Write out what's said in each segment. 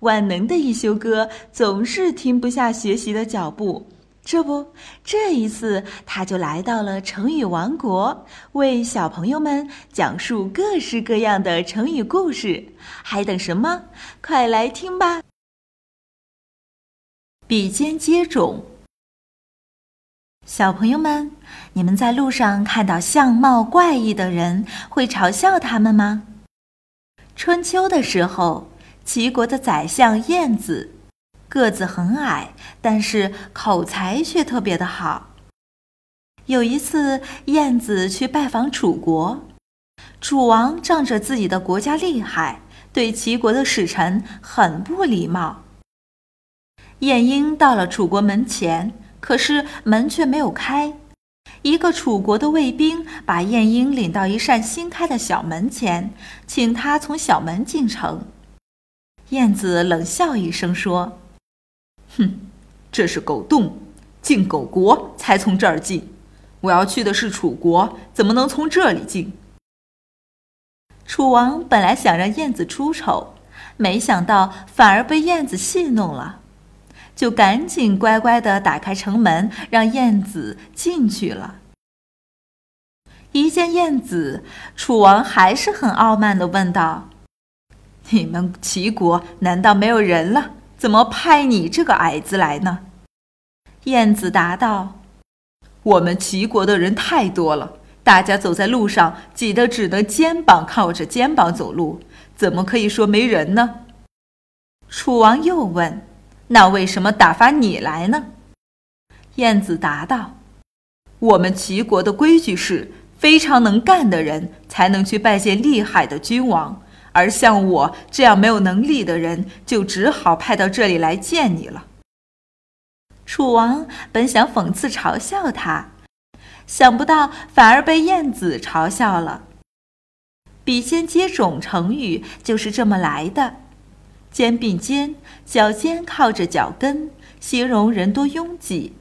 万能的一休哥总是停不下学习的脚步。这不，这一次他就来到了成语王国，为小朋友们讲述各式各样的成语故事。还等什么？快来听吧！比肩接踵。小朋友们，你们在路上看到相貌怪异的人，会嘲笑他们吗？春秋的时候，齐国的宰相晏子。个子很矮，但是口才却特别的好。有一次，晏子去拜访楚国，楚王仗着自己的国家厉害，对齐国的使臣很不礼貌。晏婴到了楚国门前，可是门却没有开。一个楚国的卫兵把晏婴领到一扇新开的小门前，请他从小门进城。燕子冷笑一声说。哼，这是狗洞，进狗国才从这儿进。我要去的是楚国，怎么能从这里进？楚王本来想让燕子出丑，没想到反而被燕子戏弄了，就赶紧乖乖的打开城门，让燕子进去了。一见燕子，楚王还是很傲慢的问道：“你们齐国难道没有人了？”怎么派你这个矮子来呢？燕子答道：“我们齐国的人太多了，大家走在路上挤得只能肩膀靠着肩膀走路，怎么可以说没人呢？”楚王又问：“那为什么打发你来呢？”燕子答道：“我们齐国的规矩是，非常能干的人才能去拜见厉害的君王。”而像我这样没有能力的人，就只好派到这里来见你了。楚王本想讽刺嘲笑他，想不到反而被晏子嘲笑了。比肩接踵成语就是这么来的，肩并肩，脚尖靠着脚跟，形容人多拥挤。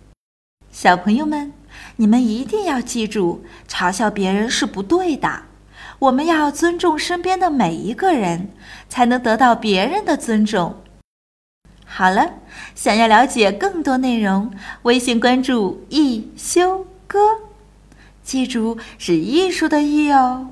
小朋友们，你们一定要记住，嘲笑别人是不对的。我们要尊重身边的每一个人，才能得到别人的尊重。好了，想要了解更多内容，微信关注“一休哥”，记住是艺术的“艺”哦。